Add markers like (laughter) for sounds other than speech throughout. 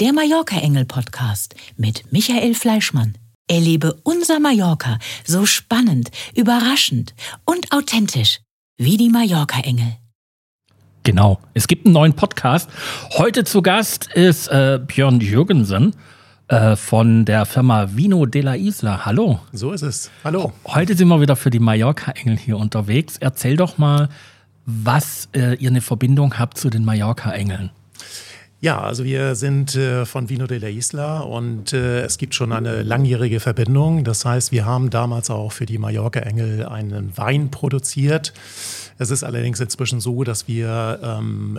der Mallorca-Engel-Podcast mit Michael Fleischmann. Erlebe unser Mallorca so spannend, überraschend und authentisch wie die Mallorca-Engel. Genau, es gibt einen neuen Podcast. Heute zu Gast ist äh, Björn Jürgensen äh, von der Firma Vino de la Isla. Hallo. So ist es. Hallo. Heute sind wir wieder für die Mallorca-Engel hier unterwegs. Erzähl doch mal, was äh, ihr eine Verbindung habt zu den Mallorca-Engeln. Ja, also wir sind äh, von Vino de la Isla und äh, es gibt schon eine langjährige Verbindung. Das heißt, wir haben damals auch für die Mallorca Engel einen Wein produziert. Es ist allerdings inzwischen so, dass wir ähm,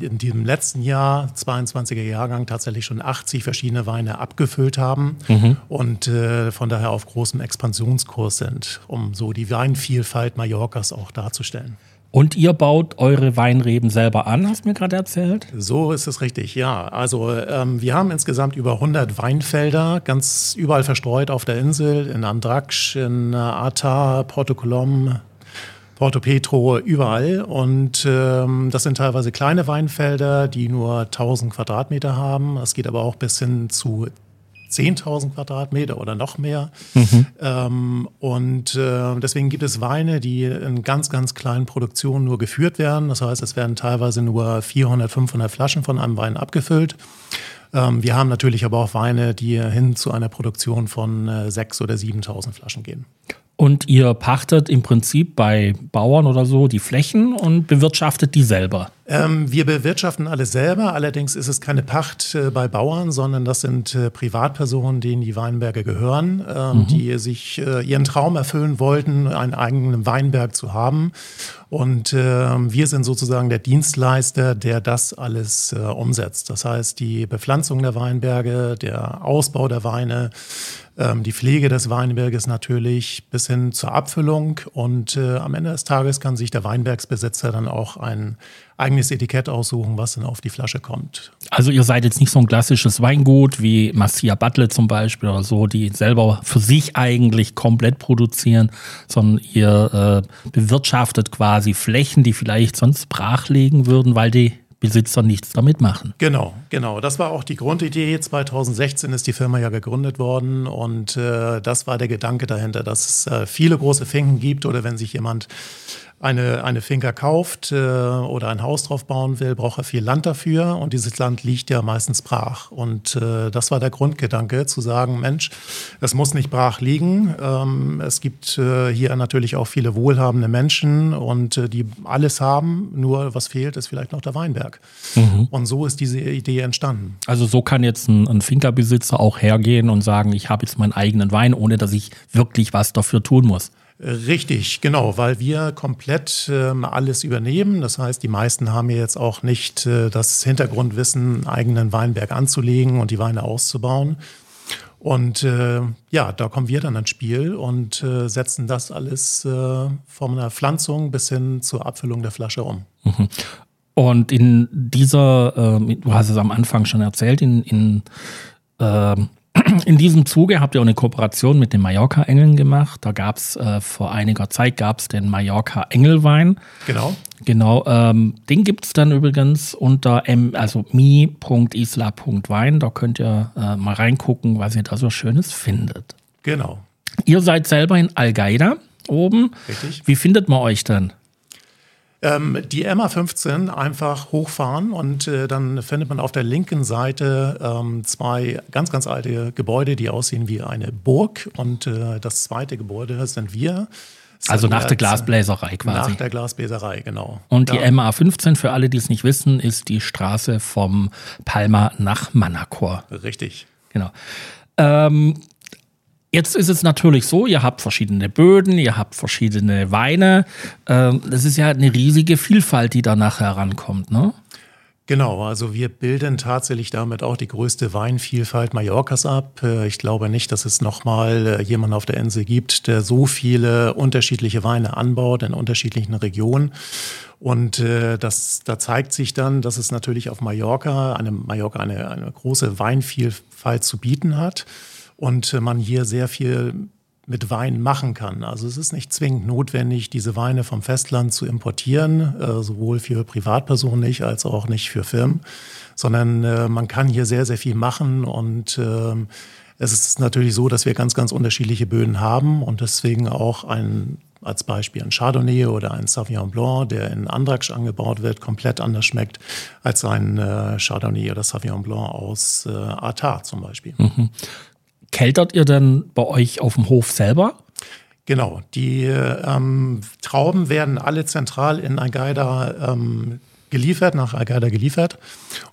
in diesem letzten Jahr, 22er Jahrgang, tatsächlich schon 80 verschiedene Weine abgefüllt haben mhm. und äh, von daher auf großem Expansionskurs sind, um so die Weinvielfalt Mallorcas auch darzustellen. Und ihr baut eure Weinreben selber an, hast du mir gerade erzählt? So ist es richtig, ja. Also ähm, wir haben insgesamt über 100 Weinfelder, ganz überall verstreut auf der Insel, in Andrax, in äh, Ata, Porto Colom, Porto Petro, überall. Und ähm, das sind teilweise kleine Weinfelder, die nur 1000 Quadratmeter haben. Es geht aber auch bis hin zu 10.000 Quadratmeter oder noch mehr. Mhm. Ähm, und äh, deswegen gibt es Weine, die in ganz, ganz kleinen Produktionen nur geführt werden. Das heißt, es werden teilweise nur 400, 500 Flaschen von einem Wein abgefüllt. Ähm, wir haben natürlich aber auch Weine, die hin zu einer Produktion von äh, 6.000 oder 7.000 Flaschen gehen. Und ihr pachtet im Prinzip bei Bauern oder so die Flächen und bewirtschaftet die selber. Ähm, wir bewirtschaften alles selber. Allerdings ist es keine Pacht äh, bei Bauern, sondern das sind äh, Privatpersonen, denen die Weinberge gehören, äh, mhm. die sich äh, ihren Traum erfüllen wollten, einen eigenen Weinberg zu haben. Und ähm, wir sind sozusagen der Dienstleister, der das alles äh, umsetzt. Das heißt, die Bepflanzung der Weinberge, der Ausbau der Weine, ähm, die Pflege des Weinberges natürlich bis hin zur Abfüllung. Und äh, am Ende des Tages kann sich der Weinbergsbesitzer dann auch ein eigenes Etikett aussuchen, was dann auf die Flasche kommt. Also ihr seid jetzt nicht so ein klassisches Weingut wie Massia Butler zum Beispiel oder so, die selber für sich eigentlich komplett produzieren, sondern ihr äh, bewirtschaftet quasi Flächen, die vielleicht sonst brach liegen würden, weil die Besitzer nichts damit machen. Genau, genau. Das war auch die Grundidee. 2016 ist die Firma ja gegründet worden und äh, das war der Gedanke dahinter, dass es äh, viele große Finken gibt oder wenn sich jemand eine, eine Finca kauft äh, oder ein Haus drauf bauen will, braucht er viel Land dafür und dieses Land liegt ja meistens brach. Und äh, das war der Grundgedanke, zu sagen, Mensch, es muss nicht brach liegen. Ähm, es gibt äh, hier natürlich auch viele wohlhabende Menschen und äh, die alles haben, nur was fehlt, ist vielleicht noch der Weinberg. Mhm. Und so ist diese Idee entstanden. Also so kann jetzt ein, ein Finca-Besitzer auch hergehen und sagen, ich habe jetzt meinen eigenen Wein, ohne dass ich wirklich was dafür tun muss. Richtig, genau, weil wir komplett ähm, alles übernehmen. Das heißt, die meisten haben ja jetzt auch nicht äh, das Hintergrundwissen, einen eigenen Weinberg anzulegen und die Weine auszubauen. Und äh, ja, da kommen wir dann ins Spiel und äh, setzen das alles äh, von der Pflanzung bis hin zur Abfüllung der Flasche um. Mhm. Und in dieser, äh, du hast es am Anfang schon erzählt, in, in äh, (clears throat) in diesem Zuge habt ihr auch eine Kooperation mit den Mallorca-Engeln gemacht. Da gab es äh, vor einiger Zeit gab's den Mallorca-Engelwein. Genau. Genau. Ähm, den gibt es dann übrigens unter m, also mi.isla.wein. Da könnt ihr äh, mal reingucken, was ihr da so Schönes findet. Genau. Ihr seid selber in Al-Gaida oben. Richtig. Wie findet man euch denn? Ähm, die MA15 einfach hochfahren und äh, dann findet man auf der linken Seite ähm, zwei ganz, ganz alte Gebäude, die aussehen wie eine Burg. Und äh, das zweite Gebäude sind wir. Also nach der Glasbläserei quasi. Nach der Glasbläserei, genau. Und die ja. MA15, für alle, die es nicht wissen, ist die Straße vom Palma nach Manacor. Richtig. Genau. Ähm, Jetzt ist es natürlich so, ihr habt verschiedene Böden, ihr habt verschiedene Weine. Ähm, das ist ja eine riesige Vielfalt, die da nachher rankommt, ne? Genau, also wir bilden tatsächlich damit auch die größte Weinvielfalt Mallorcas ab. Äh, ich glaube nicht, dass es nochmal äh, jemanden auf der Insel gibt, der so viele unterschiedliche Weine anbaut in unterschiedlichen Regionen. Und äh, das, da zeigt sich dann, dass es natürlich auf Mallorca, eine, Mallorca eine, eine große Weinvielfalt zu bieten hat und man hier sehr viel mit Wein machen kann. Also es ist nicht zwingend notwendig, diese Weine vom Festland zu importieren, äh, sowohl für Privatpersonen nicht als auch nicht für Firmen, sondern äh, man kann hier sehr, sehr viel machen und äh, es ist natürlich so, dass wir ganz, ganz unterschiedliche Böden haben und deswegen auch ein als Beispiel ein Chardonnay oder ein Sauvignon Blanc, der in Andraksch angebaut wird, komplett anders schmeckt als ein äh, Chardonnay oder Sauvignon Blanc aus äh, Artar zum Beispiel. Mhm. Keltert ihr dann bei euch auf dem Hof selber? Genau, die ähm, Trauben werden alle zentral in Agaida ähm, geliefert, nach Agaida geliefert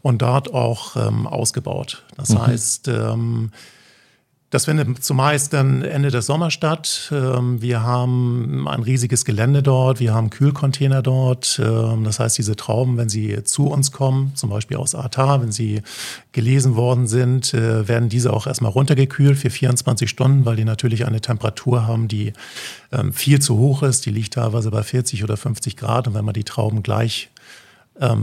und dort auch ähm, ausgebaut. Das mhm. heißt, ähm, das findet zumeist dann Ende des Sommers statt. Ähm, wir haben ein riesiges Gelände dort, wir haben Kühlcontainer dort. Ähm, das heißt, diese Trauben, wenn sie zu uns kommen, zum Beispiel aus Atar, wenn sie gelesen worden sind, äh, werden diese auch erstmal runtergekühlt für 24 Stunden, weil die natürlich eine Temperatur haben, die ähm, viel zu hoch ist. Die liegt teilweise bei 40 oder 50 Grad. Und wenn man die Trauben gleich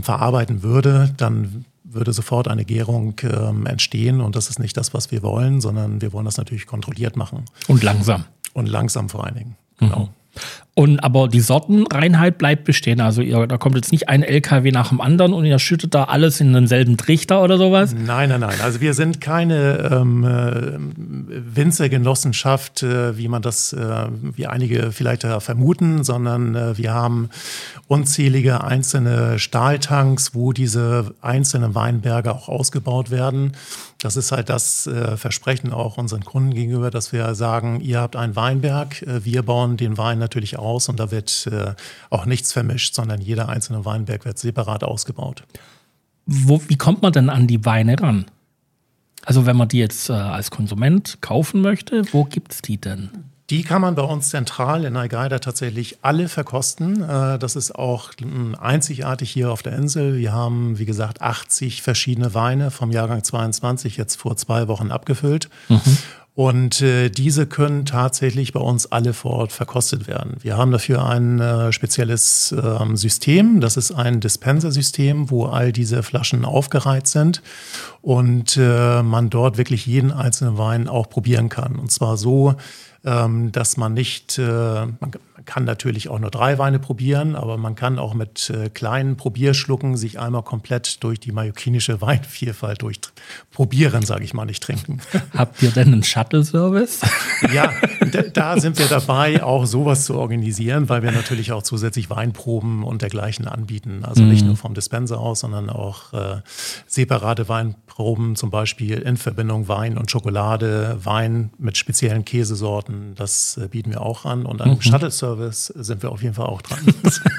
verarbeiten würde, dann würde sofort eine Gärung ähm, entstehen und das ist nicht das, was wir wollen, sondern wir wollen das natürlich kontrolliert machen. Und langsam. Und langsam vor allen Dingen. Genau. Mhm. Und aber die Sortenreinheit bleibt bestehen. Also ihr, da kommt jetzt nicht ein LKW nach dem anderen und ihr schüttet da alles in denselben Trichter oder sowas? Nein, nein, nein. Also wir sind keine ähm, äh, Winzergenossenschaft, äh, wie man das, äh, wie einige vielleicht äh, vermuten, sondern äh, wir haben unzählige einzelne Stahltanks, wo diese einzelnen Weinberge auch ausgebaut werden. Das ist halt das äh, Versprechen auch unseren Kunden gegenüber, dass wir sagen, ihr habt einen Weinberg, wir bauen den Wein natürlich aus und da wird äh, auch nichts vermischt, sondern jeder einzelne Weinberg wird separat ausgebaut. Wo, wie kommt man denn an die Weine ran? Also wenn man die jetzt äh, als Konsument kaufen möchte, wo gibt es die denn? Die kann man bei uns zentral in Algeida tatsächlich alle verkosten. Äh, das ist auch hm, einzigartig hier auf der Insel. Wir haben, wie gesagt, 80 verschiedene Weine vom Jahrgang 22 jetzt vor zwei Wochen abgefüllt. Mhm. Und äh, diese können tatsächlich bei uns alle vor Ort verkostet werden. Wir haben dafür ein äh, spezielles äh, System. Das ist ein Dispenser-System, wo all diese Flaschen aufgereiht sind und äh, man dort wirklich jeden einzelnen Wein auch probieren kann. Und zwar so, ähm, dass man nicht, äh, man, kann natürlich auch nur drei Weine probieren, aber man kann auch mit äh, kleinen Probierschlucken sich einmal komplett durch die mallorquinische (laughs) Weinvielfalt durchprobieren, sage ich mal, nicht trinken. (laughs) Habt ihr denn einen Shuttle-Service? (laughs) Ja, da sind wir dabei, auch sowas zu organisieren, weil wir natürlich auch zusätzlich Weinproben und dergleichen anbieten. Also nicht mhm. nur vom Dispenser aus, sondern auch äh, separate Weinproben, zum Beispiel in Verbindung Wein und Schokolade, Wein mit speziellen Käsesorten. Das äh, bieten wir auch an. Und an mhm. Shuttle-Service Service sind wir auf jeden Fall auch dran.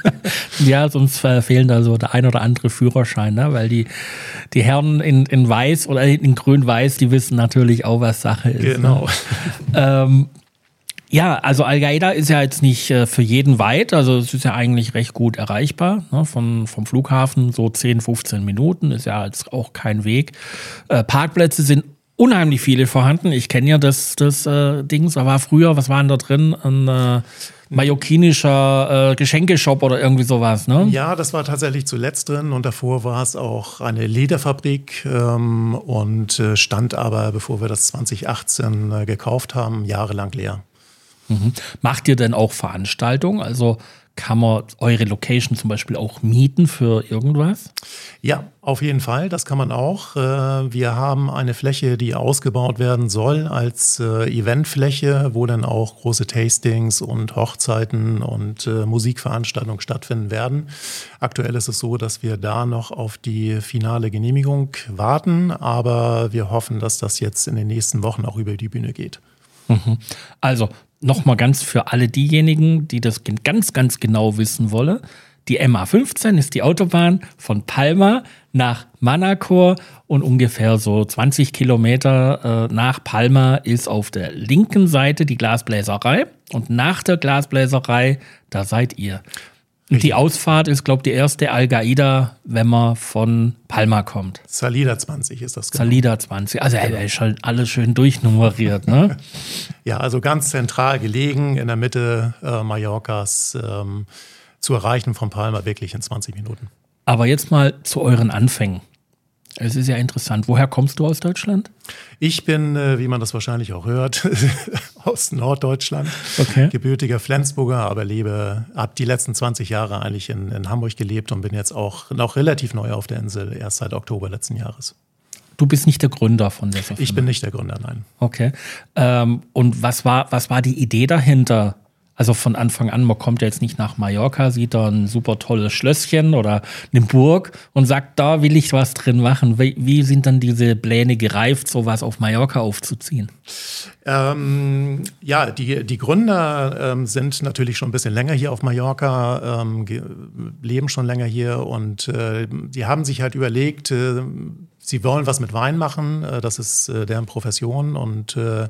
(laughs) ja, sonst fehlen da so der ein oder andere Führerschein, ne? weil die, die Herren in, in Weiß oder in Grün-Weiß, die wissen natürlich auch, was Sache ist. Ne? Genau. Ne? (laughs) ähm, ja, also Al-Qaida ist ja jetzt nicht äh, für jeden weit, also es ist ja eigentlich recht gut erreichbar. Ne? Von, vom Flughafen so 10, 15 Minuten ist ja jetzt auch kein Weg. Äh, Parkplätze sind unheimlich viele vorhanden. Ich kenne ja das, das äh, Dings, da war früher, was waren da drin? Ein äh, mallorquinischer äh, Geschenkeshop oder irgendwie sowas, ne? Ja, das war tatsächlich zuletzt drin und davor war es auch eine Lederfabrik ähm, und äh, stand aber, bevor wir das 2018 äh, gekauft haben, jahrelang leer. Mhm. Macht ihr denn auch Veranstaltungen? Also kann man eure Location zum Beispiel auch mieten für irgendwas? Ja, auf jeden Fall. Das kann man auch. Äh, wir haben eine Fläche, die ausgebaut werden soll als äh, Eventfläche, wo dann auch große Tastings und Hochzeiten und äh, Musikveranstaltungen stattfinden werden. Aktuell ist es so, dass wir da noch auf die finale Genehmigung warten, aber wir hoffen, dass das jetzt in den nächsten Wochen auch über die Bühne geht. Mhm. Also nochmal ganz für alle diejenigen, die das ganz, ganz genau wissen wollen. Die MA15 ist die Autobahn von Palma nach Manacor und ungefähr so 20 Kilometer äh, nach Palma ist auf der linken Seite die Glasbläserei und nach der Glasbläserei, da seid ihr. Und die Ausfahrt ist, glaube ich, die erste Al-Qaida, wenn man von Palma kommt. Salida 20 ist das genau. Salida 20. Also er ist halt alles schön durchnummeriert, ne? (laughs) ja, also ganz zentral gelegen in der Mitte äh, Mallorcas ähm, zu erreichen von Palma wirklich in 20 Minuten. Aber jetzt mal zu euren Anfängen. Es ist ja interessant. Woher kommst du aus Deutschland? Ich bin, äh, wie man das wahrscheinlich auch hört, (laughs) aus Norddeutschland. Okay. Gebürtiger Flensburger, aber lebe, habe die letzten 20 Jahre eigentlich in, in Hamburg gelebt und bin jetzt auch noch relativ neu auf der Insel, erst seit Oktober letzten Jahres. Du bist nicht der Gründer von der Firma. Ich bin nicht der Gründer, nein. Okay. Ähm, und was war, was war die Idee dahinter? Also von Anfang an, man kommt ja jetzt nicht nach Mallorca, sieht da ein super tolles Schlösschen oder eine Burg und sagt, da will ich was drin machen. Wie, wie sind dann diese Pläne gereift, sowas auf Mallorca aufzuziehen? Ähm, ja, die, die Gründer ähm, sind natürlich schon ein bisschen länger hier auf Mallorca, ähm, leben schon länger hier und äh, die haben sich halt überlegt, äh, sie wollen was mit Wein machen, äh, das ist äh, deren Profession und äh,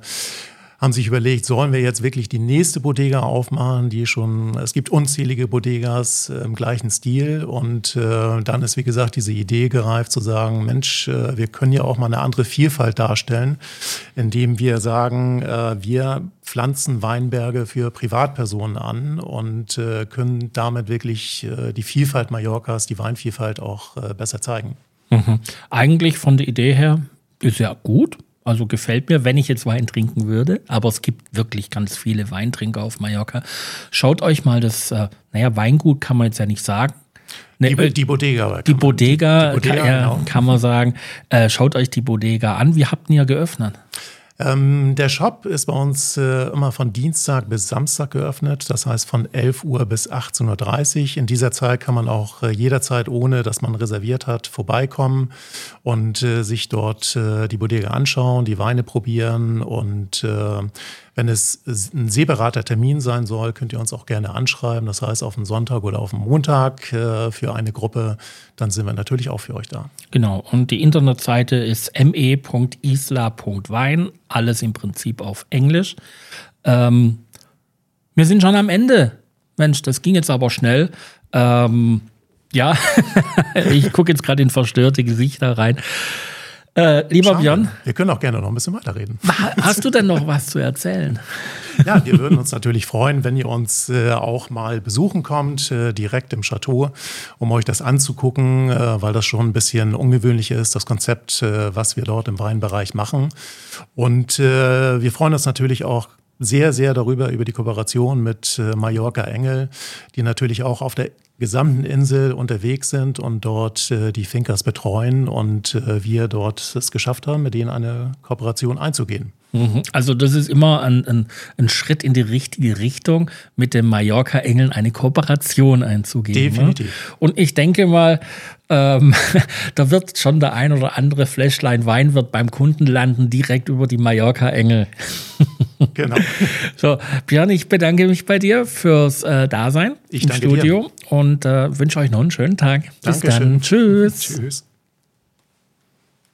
haben sich überlegt, sollen wir jetzt wirklich die nächste Bodega aufmachen, die schon, es gibt unzählige Bodegas im gleichen Stil und äh, dann ist, wie gesagt, diese Idee gereift zu sagen, Mensch, äh, wir können ja auch mal eine andere Vielfalt darstellen, indem wir sagen, äh, wir pflanzen Weinberge für Privatpersonen an und äh, können damit wirklich äh, die Vielfalt Mallorcas, die Weinvielfalt auch äh, besser zeigen. Mhm. Eigentlich von der Idee her ist ja gut, also gefällt mir, wenn ich jetzt Wein trinken würde. Aber es gibt wirklich ganz viele Weintrinker auf Mallorca. Schaut euch mal das, äh, naja, Weingut kann man jetzt ja nicht sagen. Ne, die, die, Bodega. Die Bodega, die Bodega kann, genau. kann, man sagen. Äh, schaut euch die Bodega an. Wie habt ihr geöffnet? Ähm, der Shop ist bei uns äh, immer von Dienstag bis Samstag geöffnet, das heißt von 11 Uhr bis 18.30 Uhr. In dieser Zeit kann man auch äh, jederzeit, ohne dass man reserviert hat, vorbeikommen und äh, sich dort äh, die Bodega anschauen, die Weine probieren und äh, wenn es ein separater Termin sein soll, könnt ihr uns auch gerne anschreiben. Das heißt, auf einen Sonntag oder auf einen Montag äh, für eine Gruppe, dann sind wir natürlich auch für euch da. Genau. Und die Internetseite ist me.isla.wein. Alles im Prinzip auf Englisch. Ähm, wir sind schon am Ende. Mensch, das ging jetzt aber schnell. Ähm, ja, (laughs) ich gucke jetzt gerade in verstörte Gesichter rein. Äh, lieber Schade. Björn. Wir können auch gerne noch ein bisschen weiterreden. Hast du denn noch was zu erzählen? (laughs) Ja, wir würden uns natürlich freuen, wenn ihr uns äh, auch mal besuchen kommt, äh, direkt im Chateau, um euch das anzugucken, äh, weil das schon ein bisschen ungewöhnlich ist, das Konzept, äh, was wir dort im Weinbereich machen. Und äh, wir freuen uns natürlich auch sehr, sehr darüber, über die Kooperation mit äh, Mallorca Engel, die natürlich auch auf der gesamten Insel unterwegs sind und dort äh, die Finkers betreuen und äh, wir dort es geschafft haben, mit denen eine Kooperation einzugehen. Mhm. Also das ist immer ein, ein, ein, Schritt in die richtige Richtung, mit den Mallorca-Engeln eine Kooperation einzugehen. Ne? Definitiv. Ne? Und ich denke mal, ähm, (laughs) da wird schon der ein oder andere Fläschlein Wein wird beim Kunden landen, direkt über die Mallorca-Engel. (laughs) genau. So, Björn, ich bedanke mich bei dir fürs äh, Dasein ich im Studio dir. und äh, wünsche euch noch einen schönen Tag. Bis Dankeschön. dann. Tschüss. Tschüss.